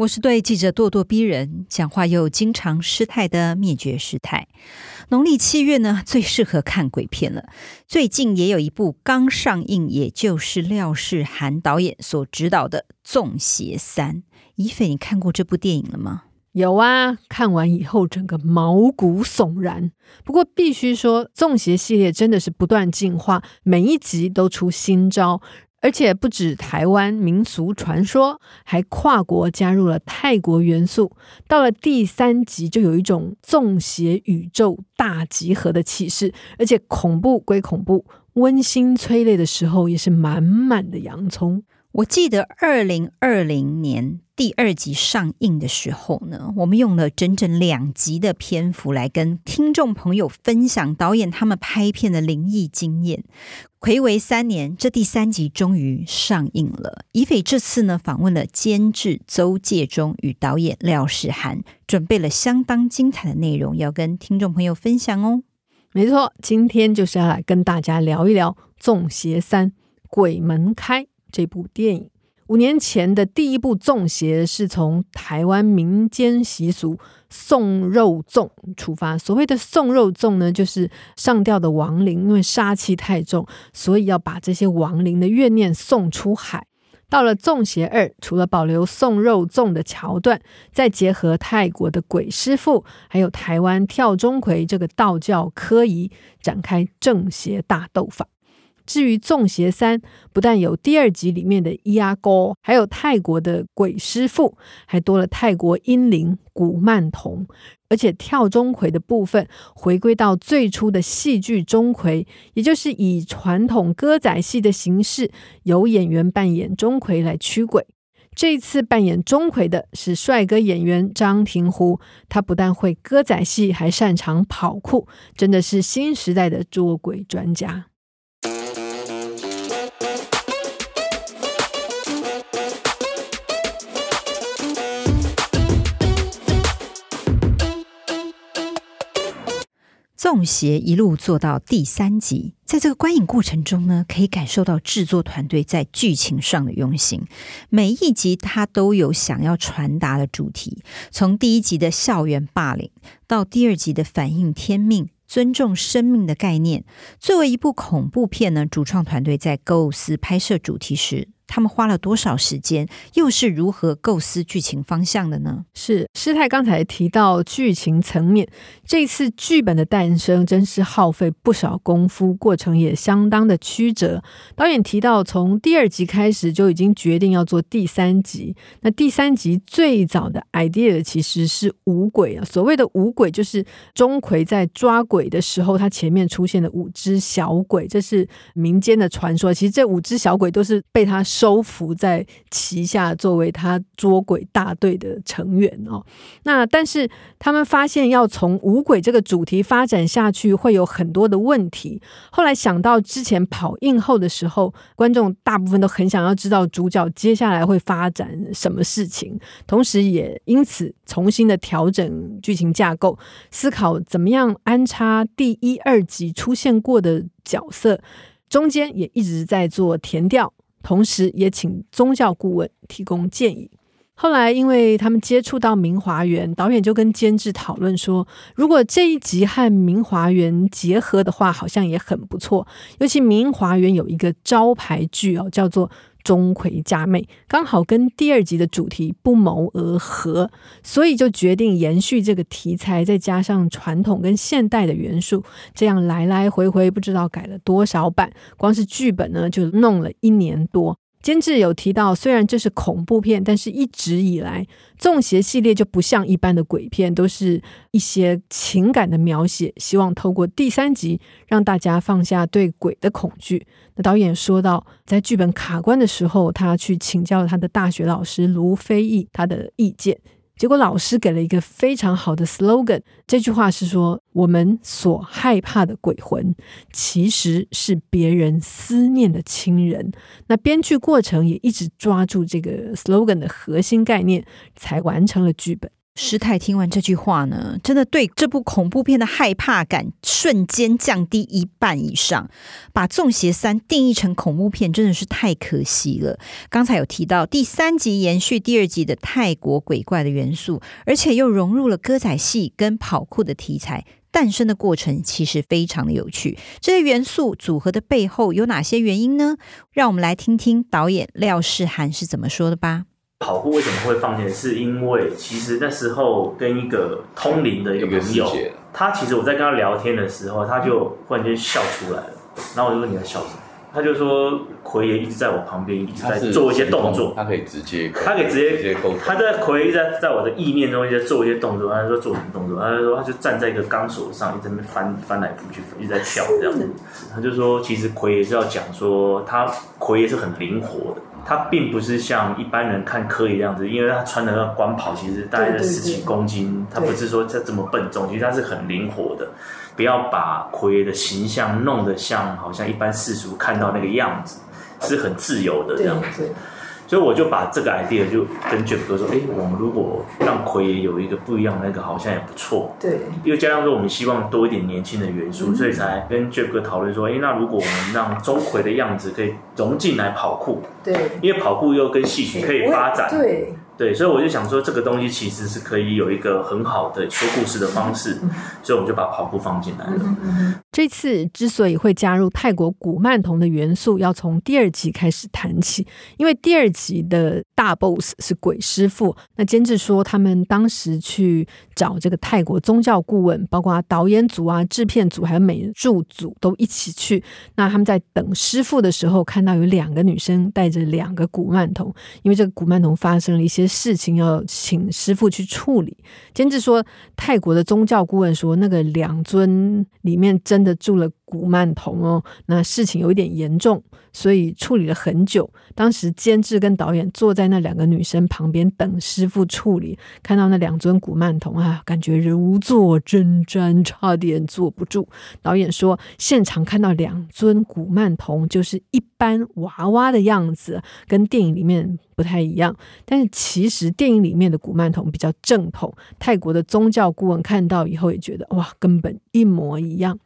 我是对记者咄咄逼人、讲话又经常失态的灭绝师太。农历七月呢，最适合看鬼片了。最近也有一部刚上映，也就是廖世涵导演所执导的《粽邪三》。怡斐，你看过这部电影了吗？有啊，看完以后整个毛骨悚然。不过必须说，粽邪系列真的是不断进化，每一集都出新招，而且不止台湾民俗传说，还跨国加入了泰国元素。到了第三集，就有一种纵邪宇宙大集合的气势，而且恐怖归恐怖，温馨催泪的时候也是满满的洋葱。我记得二零二零年第二集上映的时候呢，我们用了整整两集的篇幅来跟听众朋友分享导演他们拍片的灵异经验。睽违三年，这第三集终于上映了。怡斐这次呢，访问了监制邹介中与导演廖世涵，准备了相当精彩的内容要跟听众朋友分享哦。没错，今天就是要来跟大家聊一聊《粽邪三鬼门开》。这部电影五年前的第一部粽邪是从台湾民间习俗送肉粽出发。所谓的送肉粽呢，就是上吊的亡灵，因为杀气太重，所以要把这些亡灵的怨念送出海。到了粽邪二，除了保留送肉粽的桥段，再结合泰国的鬼师傅，还有台湾跳钟馗这个道教科仪，展开正邪大斗法。至于纵邪三，不但有第二集里面的伊阿哥，还有泰国的鬼师傅，还多了泰国阴灵古曼童，而且跳钟馗的部分回归到最初的戏剧钟馗，也就是以传统歌仔戏的形式，由演员扮演钟馗来驱鬼。这一次扮演钟馗的是帅哥演员张庭湖，他不但会歌仔戏，还擅长跑酷，真的是新时代的捉鬼专家。粽邪一路做到第三集，在这个观影过程中呢，可以感受到制作团队在剧情上的用心。每一集它都有想要传达的主题，从第一集的校园霸凌，到第二集的反映天命、尊重生命的概念。作为一部恐怖片呢，主创团队在构思拍摄主题时，他们花了多少时间？又是如何构思剧情方向的呢？是师太刚才提到剧情层面，这次剧本的诞生真是耗费不少功夫，过程也相当的曲折。导演提到，从第二集开始就已经决定要做第三集。那第三集最早的 idea 其实是五鬼啊，所谓的五鬼就是钟馗在抓鬼的时候，他前面出现的五只小鬼，这是民间的传说。其实这五只小鬼都是被他。收服在旗下，作为他捉鬼大队的成员哦。那但是他们发现，要从五鬼这个主题发展下去，会有很多的问题。后来想到之前跑映后的时候，观众大部分都很想要知道主角接下来会发展什么事情，同时也因此重新的调整剧情架构，思考怎么样安插第一、二集出现过的角色，中间也一直在做填调。同时也请宗教顾问提供建议。后来，因为他们接触到明华园，导演就跟监制讨论说，如果这一集和明华园结合的话，好像也很不错。尤其明华园有一个招牌剧哦，叫做。钟馗嫁妹刚好跟第二集的主题不谋而合，所以就决定延续这个题材，再加上传统跟现代的元素，这样来来回回不知道改了多少版，光是剧本呢就弄了一年多。监制有提到，虽然这是恐怖片，但是一直以来，纵邪系列就不像一般的鬼片，都是一些情感的描写。希望透过第三集，让大家放下对鬼的恐惧。那导演说到，在剧本卡关的时候，他去请教了他的大学老师卢飞翼他的意见。结果老师给了一个非常好的 slogan，这句话是说：我们所害怕的鬼魂，其实是别人思念的亲人。那编剧过程也一直抓住这个 slogan 的核心概念，才完成了剧本。师太听完这句话呢，真的对这部恐怖片的害怕感瞬间降低一半以上。把《纵邪三》定义成恐怖片，真的是太可惜了。刚才有提到第三集延续第二集的泰国鬼怪的元素，而且又融入了歌仔戏跟跑酷的题材，诞生的过程其实非常的有趣。这些元素组合的背后有哪些原因呢？让我们来听听导演廖世涵是怎么说的吧。跑步为什么会放弃？是因为其实那时候跟一个通灵的一个朋友，他其实我在跟他聊天的时候，他就忽然间笑出来了，然后我就问你在笑什么？他就说奎爷一直在我旁边，一直在做一些动作，他可以直接，他可以直接，直接。他在奎爷在在我的意念中一直在做一些动作，他就说做什么动作？他就说他就站在一个钢索上，一直在翻翻来覆去，一直在跳这样子。他就说其实奎爷是要讲说他奎爷是很灵活的。他并不是像一般人看柯一样子，因为他穿的那个官袍，其实大概在十几公斤，他不是说他这么笨重，其实他是很灵活的。不要把奎爷的形象弄得像好像一般世俗看到那个样子，是很自由的这样子。所以我就把这个 idea 就跟 Jeff 哥说，哎，我们如果让奎爷有一个不一样的那个，好像也不错。对，因为加上说我们希望多一点年轻的元素，嗯、所以才跟 Jeff 哥讨论说，哎，那如果我们让钟馗的样子可以融进来跑酷，对，因为跑酷又跟戏曲可以发展，对。对，所以我就想说，这个东西其实是可以有一个很好的说故事的方式，所以我们就把跑步放进来了。这次之所以会加入泰国古曼童的元素，要从第二集开始谈起，因为第二集的大 boss 是鬼师傅。那监制说，他们当时去找这个泰国宗教顾问，包括导演组啊、制片组还有美术组都一起去。那他们在等师傅的时候，看到有两个女生带着两个古曼童，因为这个古曼童发生了一些。事情要请师傅去处理。监制说，泰国的宗教顾问说，那个两尊里面真的住了古曼童哦，那事情有一点严重，所以处理了很久。当时监制跟导演坐在那两个女生旁边等师傅处理，看到那两尊古曼童啊，感觉如坐针毡，差点坐不住。导演说，现场看到两尊古曼童就是一般娃娃的样子，跟电影里面不太一样。但是其实电影里面的古曼童比较正统，泰国的宗教顾问看到以后也觉得哇，根本一模一样。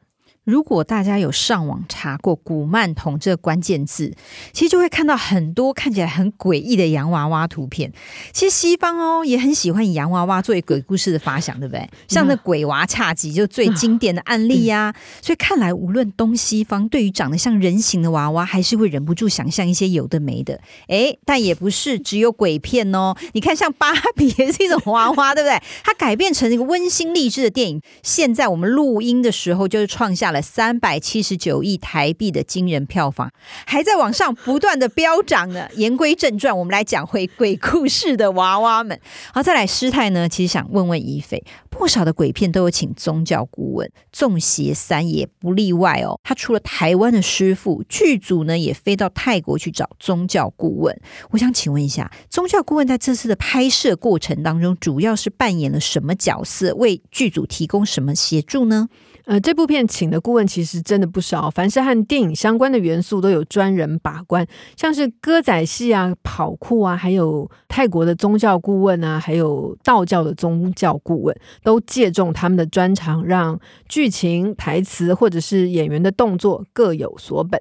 如果大家有上网查过“古曼童”这个关键字，其实就会看到很多看起来很诡异的洋娃娃图片。其实西方哦也很喜欢以洋娃娃作为鬼故事的发想，对不对？像那鬼娃恰吉就最经典的案例呀、啊。所以看来，无论东西方，对于长得像人形的娃娃，还是会忍不住想象一些有的没的。诶，但也不是只有鬼片哦。你看，像芭比也是一种娃娃，对不对？它改变成一个温馨励志的电影。现在我们录音的时候，就是创下了三百七十九亿台币的惊人票房，还在往上不断的飙涨呢。言归正传，我们来讲回鬼故事的娃娃们。好，再来师太呢，其实想问问宜榧，不少的鬼片都有请宗教顾问，《粽邪三》也不例外哦。他除了台湾的师傅，剧组呢也飞到泰国去找宗教顾问。我想请问一下，宗教顾问在这次的拍摄过程当中，主要是扮演了什么角色，为剧组提供什么协助呢？呃，这部片请的顾问其实真的不少，凡是和电影相关的元素都有专人把关，像是歌仔戏啊、跑酷啊，还有泰国的宗教顾问啊，还有道教的宗教顾问，都借重他们的专长，让剧情、台词或者是演员的动作各有所本。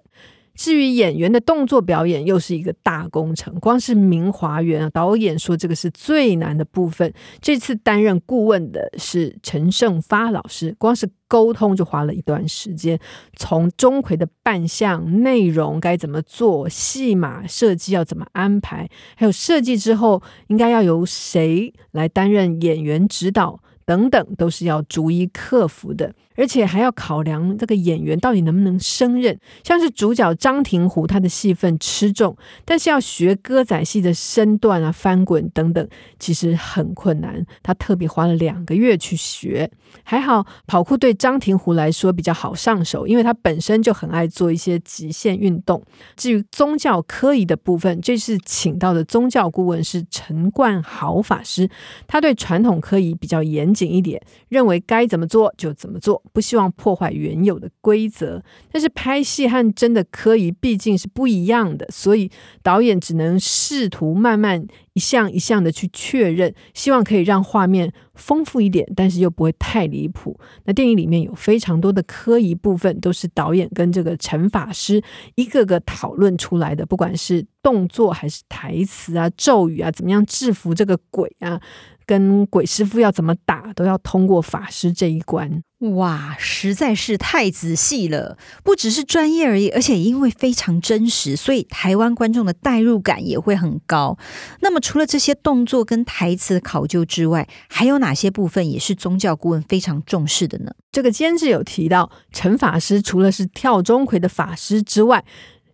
至于演员的动作表演，又是一个大工程。光是明华园，导演说这个是最难的部分。这次担任顾问的是陈胜发老师，光是沟通就花了一段时间。从钟馗的扮相、内容该怎么做、戏码设计要怎么安排，还有设计之后应该要由谁来担任演员指导。等等，都是要逐一克服的。而且还要考量这个演员到底能不能胜任，像是主角张庭湖，他的戏份吃重，但是要学歌仔戏的身段啊、翻滚等等，其实很困难。他特别花了两个月去学，还好跑酷对张庭湖来说比较好上手，因为他本身就很爱做一些极限运动。至于宗教科仪的部分，这次请到的宗教顾问是陈冠豪法师，他对传统科仪比较严谨一点，认为该怎么做就怎么做。不希望破坏原有的规则，但是拍戏和真的科仪毕竟是不一样的，所以导演只能试图慢慢一项一项的去确认，希望可以让画面丰富一点，但是又不会太离谱。那电影里面有非常多的科仪部分，都是导演跟这个陈法师一个个讨论出来的，不管是动作还是台词啊、咒语啊，怎么样制服这个鬼啊。跟鬼师傅要怎么打，都要通过法师这一关。哇，实在是太仔细了，不只是专业而已，而且因为非常真实，所以台湾观众的代入感也会很高。那么，除了这些动作跟台词考究之外，还有哪些部分也是宗教顾问非常重视的呢？这个监制有提到，陈法师除了是跳钟馗的法师之外，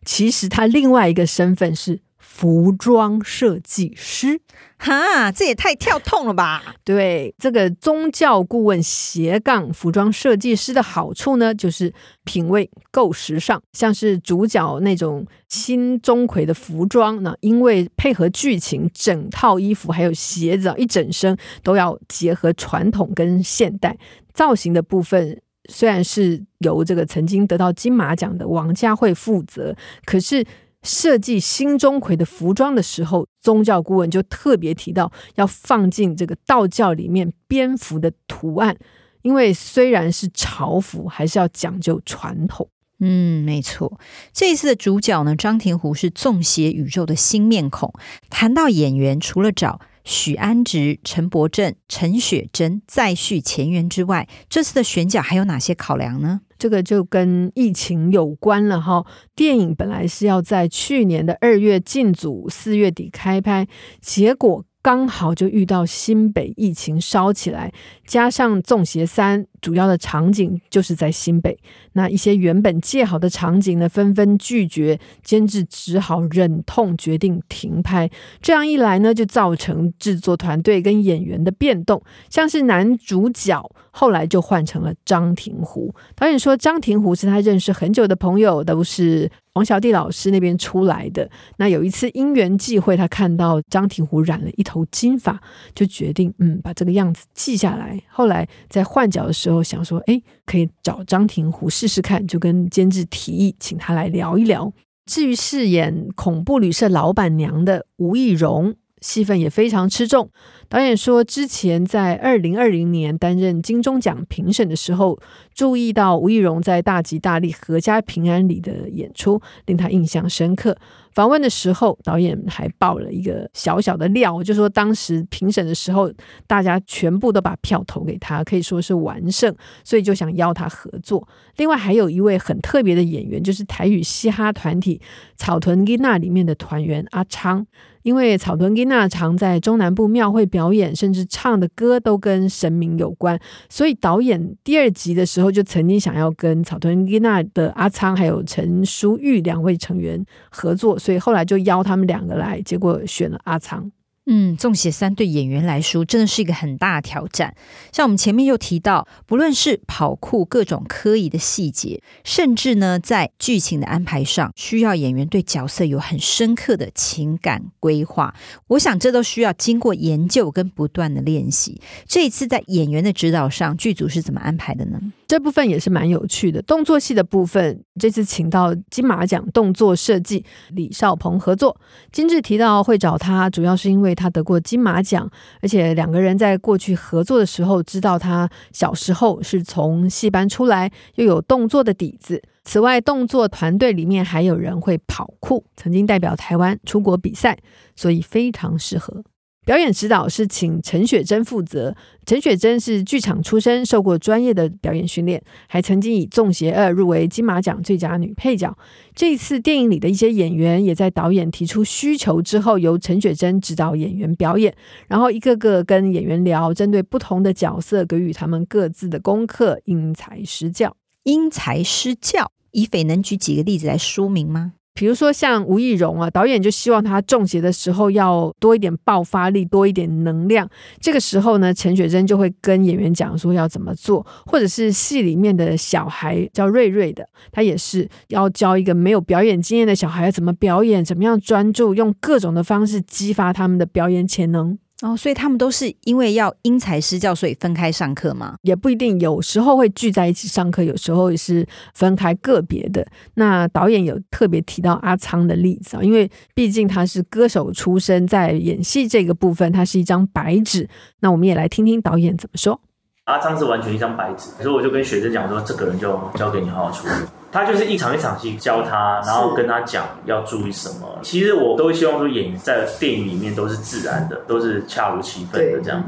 其实他另外一个身份是。服装设计师，哈，这也太跳痛了吧？对，这个宗教顾问斜杠服装设计师的好处呢，就是品味够时尚，像是主角那种新钟馗的服装呢，因为配合剧情，整套衣服还有鞋子啊一整身都要结合传统跟现代造型的部分，虽然是由这个曾经得到金马奖的王家卫负责，可是。设计新钟馗的服装的时候，宗教顾问就特别提到要放进这个道教里面蝙蝠的图案，因为虽然是朝服，还是要讲究传统。嗯，没错。这一次的主角呢，张庭湖是纵邪宇宙的新面孔。谈到演员，除了找许安植、陈柏正、陈雪贞再续前缘之外，这次的选角还有哪些考量呢？这个就跟疫情有关了哈。电影本来是要在去年的二月进组，四月底开拍，结果刚好就遇到新北疫情烧起来，加上《纵邪三》主要的场景就是在新北，那一些原本借好的场景呢，纷纷拒绝，监制只好忍痛决定停拍。这样一来呢，就造成制作团队跟演员的变动，像是男主角后来就换成了张庭湖。导演说，张庭湖是他认识很久的朋友，都是。王小弟老师那边出来的。那有一次因缘际会，他看到张庭湖染了一头金发，就决定嗯，把这个样子记下来。后来在换角的时候候想说，哎，可以找张庭湖试试看，就跟监制提议，请他来聊一聊。至于饰演恐怖旅社老板娘的吴亦蓉。戏份也非常吃重。导演说，之前在二零二零年担任金钟奖评审的时候，注意到吴亦荣在《大吉大利阖家平安》里的演出，令他印象深刻。访问的时候，导演还爆了一个小小的料，就说当时评审的时候，大家全部都把票投给他，可以说是完胜，所以就想邀他合作。另外，还有一位很特别的演员，就是台语嘻哈团体草屯吉娜里面的团员阿昌。因为草屯吉娜常在中南部庙会表演，甚至唱的歌都跟神明有关，所以导演第二集的时候就曾经想要跟草屯吉娜的阿仓还有陈淑玉两位成员合作，所以后来就邀他们两个来，结果选了阿仓。嗯，《粽邪三》对演员来说真的是一个很大的挑战。像我们前面又提到，不论是跑酷各种科仪的细节，甚至呢在剧情的安排上，需要演员对角色有很深刻的情感规划。我想这都需要经过研究跟不断的练习。这一次在演员的指导上，剧组是怎么安排的呢？这部分也是蛮有趣的，动作戏的部分，这次请到金马奖动作设计李少鹏合作。金志提到会找他，主要是因为他得过金马奖，而且两个人在过去合作的时候，知道他小时候是从戏班出来，又有动作的底子。此外，动作团队里面还有人会跑酷，曾经代表台湾出国比赛，所以非常适合。表演指导是请陈雪贞负责。陈雪贞是剧场出身，受过专业的表演训练，还曾经以《粽邪二》入围金马奖最佳女配角。这一次电影里的一些演员也在导演提出需求之后，由陈雪贞指导演员表演，然后一个个跟演员聊，针对不同的角色给予他们各自的功课，因材施教。因材施教，以斐能举几个例子来说明吗？比如说像吴亦荣啊，导演就希望他中邪的时候要多一点爆发力，多一点能量。这个时候呢，陈雪贞就会跟演员讲说要怎么做，或者是戏里面的小孩叫瑞瑞的，他也是要教一个没有表演经验的小孩怎么表演，怎么样专注，用各种的方式激发他们的表演潜能。哦，所以他们都是因为要因材施教，所以分开上课吗？也不一定，有时候会聚在一起上课，有时候也是分开个别的。那导演有特别提到阿仓的例子啊，因为毕竟他是歌手出身，在演戏这个部分，他是一张白纸。那我们也来听听导演怎么说。阿仓是完全一张白纸，所以我就跟学生讲说，这个人就交给你好好处理。他就是一场一场戏教他，然后跟他讲要注意什么。其实我都希望说，演员在电影里面都是自然的，都是恰如其分的这样。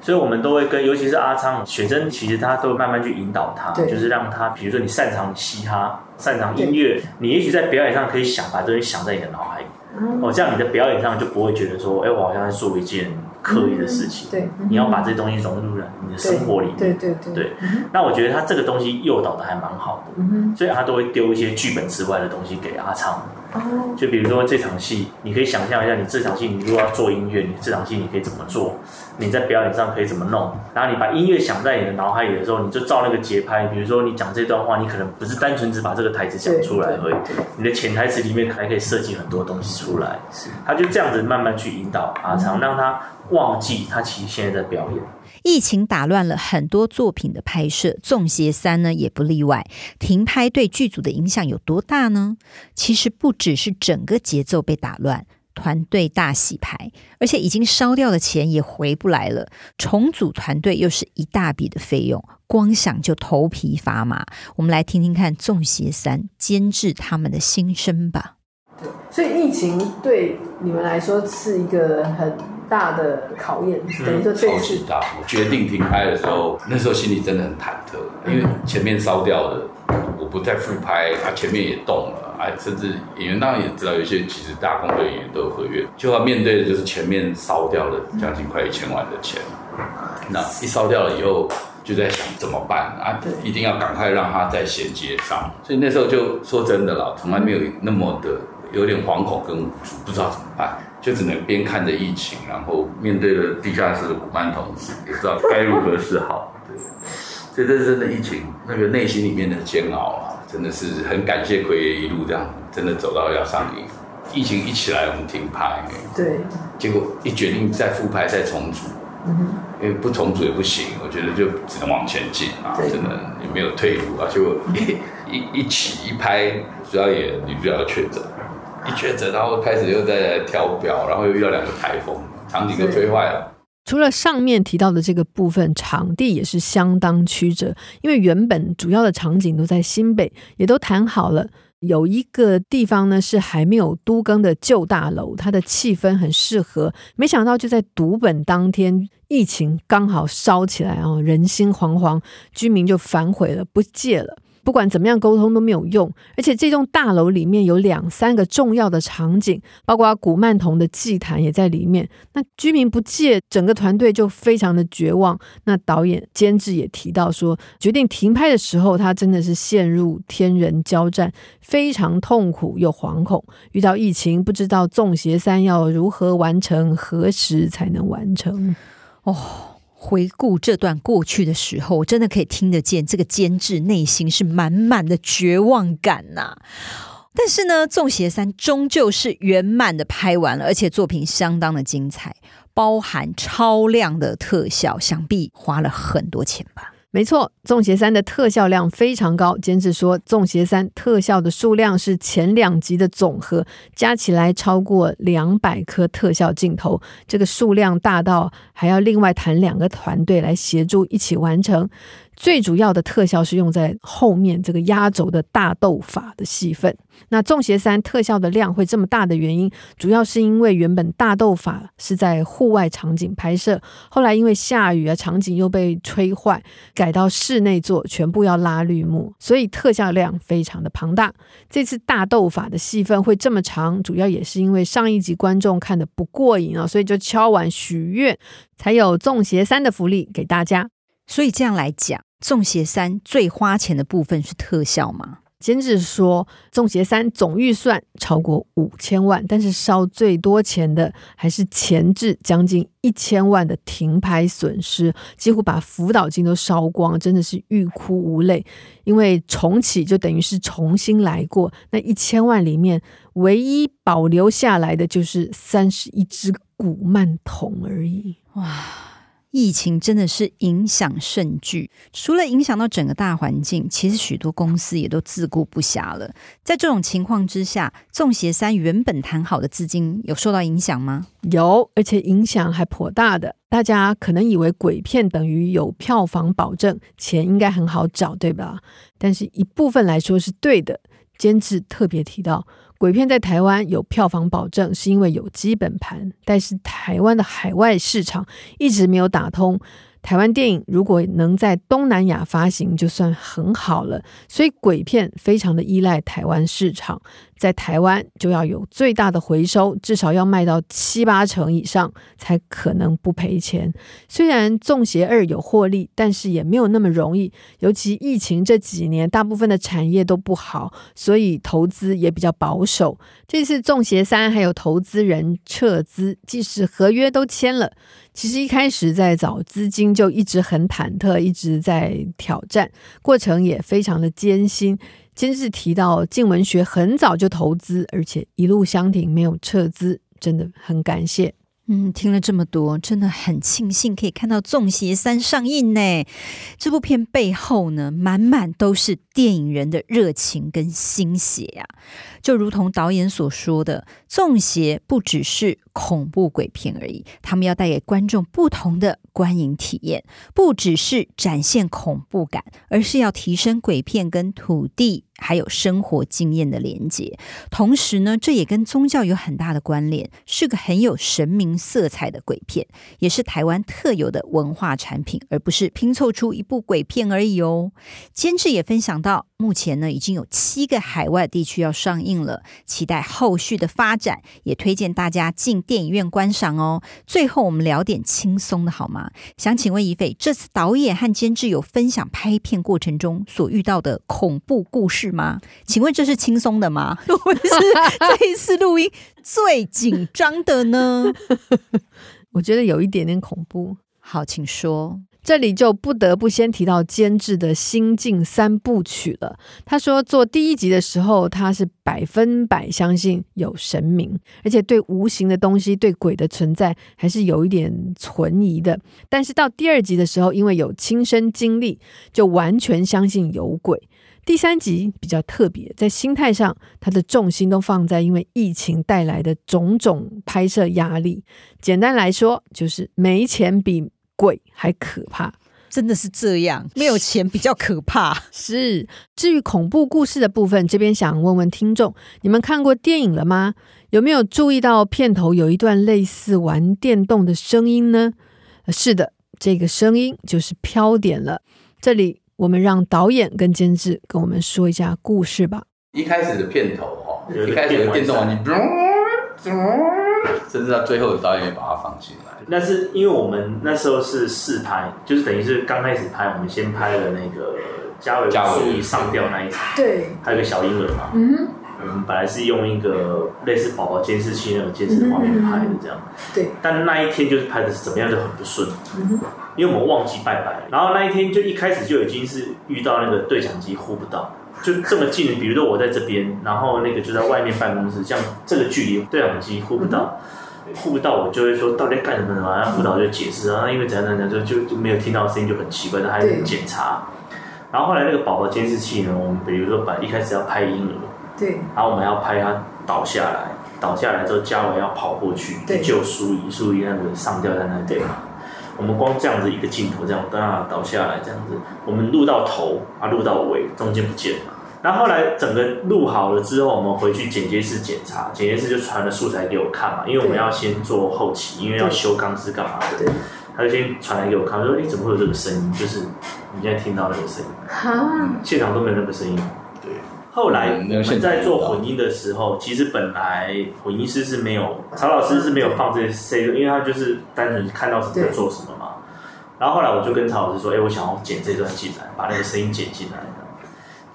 所以我们都会跟，尤其是阿昌学生，其实他都会慢慢去引导他，就是让他，比如说你擅长嘻哈，擅长音乐，你也许在表演上可以想把这东西想在你的脑海里。哦，这样你的表演上就不会觉得说，哎，我好像在做一件刻意的事情。对，你要把这东西融入了你的生活里面。对对对。对，那我觉得他这个东西诱导的还蛮好的，所以他都会丢一些剧本之外的东西给阿仓。就比如说这场戏，你可以想象一下，你这场戏你如果要做音乐，你这场戏你可以怎么做？你在表演上可以怎么弄？然后你把音乐想在你的脑海里的时候，你就照那个节拍。比如说你讲这段话，你可能不是单纯只把这个台词讲出来而已，你的潜台词里面还可以设计很多东西出来。他就这样子慢慢去引导阿仓，让他忘记他其实现在在表演。疫情打乱了很多作品的拍摄，《粽邪三》呢也不例外。停拍对剧组的影响有多大呢？其实不只是整个节奏被打乱，团队大洗牌，而且已经烧掉的钱也回不来了。重组团队又是一大笔的费用，光想就头皮发麻。我们来听听看《纵邪三》监制他们的心声吧。对，所以疫情对你们来说是一个很大的考验，等于说超级大。我决定停拍的时候，那时候心里真的很忐忑，因为前面烧掉了，我不再复拍，啊，前面也动了，啊，甚至演员当然也知道，有些其实大工队演员都有合约，就要面对的就是前面烧掉了将近快一千万的钱，那一烧掉了以后，就在想怎么办啊？一定要赶快让它再衔接上，所以那时候就说真的了，从来没有那么的。有点惶恐跟不知道怎么办，就只能边看着疫情，然后面对着地下室的古曼童，也不知道该如何是好。对，所以这真的疫情那个内心里面的煎熬啊，真的是很感谢奎爷一路这样，真的走到要上映。疫情一起来，我们停拍，对，结果一决定再复拍再重组，嗯，因为不重组也不行，我觉得就只能往前进啊，真的也没有退路啊，结果一一一起一拍，主要也女主角要确诊。一确诊，然后开始又在跳表，然后又遇到两个台风，场景都吹坏了。除了上面提到的这个部分，场地也是相当曲折，因为原本主要的场景都在新北，也都谈好了。有一个地方呢是还没有都更的旧大楼，它的气氛很适合。没想到就在读本当天，疫情刚好烧起来啊，人心惶惶，居民就反悔了，不借了。不管怎么样沟通都没有用，而且这栋大楼里面有两三个重要的场景，包括古曼童的祭坛也在里面。那居民不借，整个团队就非常的绝望。那导演监制也提到说，决定停拍的时候，他真的是陷入天人交战，非常痛苦又惶恐。遇到疫情，不知道《纵邪三》要如何完成，何时才能完成？哦。回顾这段过去的时候，我真的可以听得见这个监制内心是满满的绝望感呐、但是呢，《纵邪三》终究是圆满的拍完了，而且作品相当的精彩，包含超量的特效，想必花了很多钱吧。没错，《纵邪三》的特效量非常高。监制说，《纵邪三》特效的数量是前两集的总和，加起来超过两百颗特效镜头。这个数量大到还要另外谈两个团队来协助一起完成。最主要的特效是用在后面这个压轴的大斗法的戏份。那《粽邪三》特效的量会这么大的原因，主要是因为原本大斗法是在户外场景拍摄，后来因为下雨啊，场景又被吹坏，改到室内做，全部要拉绿幕，所以特效量非常的庞大。这次大斗法的戏份会这么长，主要也是因为上一集观众看得不过瘾啊，所以就敲碗许愿，才有《粽邪三》的福利给大家。所以这样来讲，《中邪三》最花钱的部分是特效吗？监制说，《中邪三》总预算超过五千万，但是烧最多钱的还是前置将近一千万的停拍损失，几乎把辅导金都烧光，真的是欲哭无泪。因为重启就等于是重新来过，那一千万里面唯一保留下来的就是三十一只古曼童而已。哇！疫情真的是影响甚巨，除了影响到整个大环境，其实许多公司也都自顾不暇了。在这种情况之下，《粽邪三》原本谈好的资金有受到影响吗？有，而且影响还颇大的。大家可能以为鬼片等于有票房保证，钱应该很好找，对吧？但是一部分来说是对的。监制特别提到。鬼片在台湾有票房保证，是因为有基本盘，但是台湾的海外市场一直没有打通。台湾电影如果能在东南亚发行，就算很好了。所以鬼片非常的依赖台湾市场，在台湾就要有最大的回收，至少要卖到七八成以上，才可能不赔钱。虽然《粽邪二》有获利，但是也没有那么容易。尤其疫情这几年，大部分的产业都不好，所以投资也比较保守。这次《粽邪三》还有投资人撤资，即使合约都签了。其实一开始在找资金就一直很忐忑，一直在挑战，过程也非常的艰辛。监制提到，静文学很早就投资，而且一路相挺，没有撤资，真的很感谢。嗯，听了这么多，真的很庆幸可以看到《粽邪三》上映呢。这部片背后呢，满满都是电影人的热情跟心血呀、啊。就如同导演所说的，《粽邪》不只是恐怖鬼片而已，他们要带给观众不同的观影体验，不只是展现恐怖感，而是要提升鬼片跟土地。还有生活经验的连接，同时呢，这也跟宗教有很大的关联，是个很有神明色彩的鬼片，也是台湾特有的文化产品，而不是拼凑出一部鬼片而已哦。监制也分享到，目前呢已经有七个海外地区要上映了，期待后续的发展，也推荐大家进电影院观赏哦。最后我们聊点轻松的好吗？想请问一菲，这次导演和监制有分享拍片过程中所遇到的恐怖故事吗？请问这是轻松的吗？我是这一次录音最紧张的呢？我觉得有一点点恐怖。好，请说。这里就不得不先提到监制的心境三部曲了。他说，做第一集的时候，他是百分百相信有神明，而且对无形的东西、对鬼的存在还是有一点存疑的。但是到第二集的时候，因为有亲身经历，就完全相信有鬼。第三集比较特别，在心态上，他的重心都放在因为疫情带来的种种拍摄压力。简单来说，就是没钱比鬼还可怕，真的是这样，没有钱比较可怕。是，至于恐怖故事的部分，这边想问问听众，你们看过电影了吗？有没有注意到片头有一段类似玩电动的声音呢？是的，这个声音就是飘点了。这里我们让导演跟监制跟我们说一下故事吧。一开始的片头哈，一开始的电动玩具，甚至到最后，导演也把它放进来。那是因为我们那时候是试拍，就是等于是刚开始拍，我们先拍了那个家维书一上吊那一场，对，还有个小婴儿嘛，嗯，我们本来是用一个类似宝宝监视器那种监视画面拍的这样，对，但那一天就是拍的是怎么样就很不顺，嗯哼，因为我们忘记拜拜，然后那一天就一开始就已经是遇到那个对讲机呼不到，就这么近，比如说我在这边，然后那个就在外面办公室，像这个距离对讲机呼不到。呼不到我就会说到底干什么呢？然后辅导就解释啊，因为怎样怎样就就就没有听到声音就很奇怪，他还检查。然后后来那个宝宝监视器呢，我们比如说把一开始要拍婴儿，对，然后我们要拍他倒下来，倒下来之后嘉伟要跑过去去救淑仪，淑仪那个上吊在那边嘛。我们光这样子一个镜头这样当他倒下来这样子，我们录到头啊，录到尾，中间不见了。然后后来整个录好了之后，我们回去剪接室检查，剪接室就传了素材给我看嘛，因为我们要先做后期，因为要修钢丝干嘛的。他就先传来给我看，说：“哎，怎么会有这个声音？就是你现在听到那个声音，哈现场都没有那个声音。”对。后来我们在做混音的时候，其实本来混音师是没有，曹老师是没有放这些声音，因为他就是单纯看到什么在做什么嘛。然后后来我就跟曹老师说：“哎，我想要剪这段进来，把那个声音剪进来。”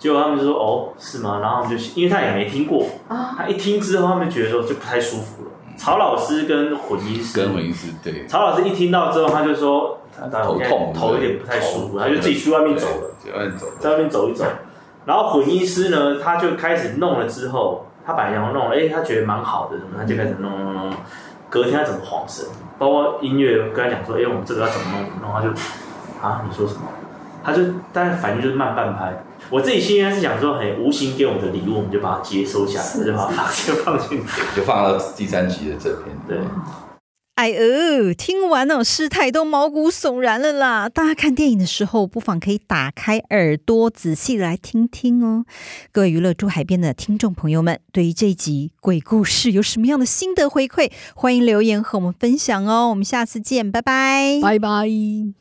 结果他们就说：“哦，是吗？”然后他们就因为他也没听过，他一听之后，他们觉得说就不太舒服了。曹老师跟混音师，跟混音师对。曹老师一听到之后，他就说他头痛，头有点不太舒服，他就自己去外面走了，去外面走，在外面走一走。然后混音师呢，他就开始弄了之后，他本来想要弄，哎，他觉得蛮好的，什么他就开始弄弄弄。隔天他怎么晃神，包括音乐跟他讲说，哎，我们这个要怎么弄怎么弄，他就啊，你说什么？他就大概反应就是慢半拍。我自己现在是想说，很无形给我们的礼物，我们就把它接收下来，就把它就放进去，就放到第三集的这边。对，哎呃，听完哦，师太都毛骨悚然了啦！大家看电影的时候，不妨可以打开耳朵，仔细来听听哦。各位娱乐住海边的听众朋友们，对于这一集鬼故事有什么样的心得回馈？欢迎留言和我们分享哦。我们下次见，拜拜，拜拜。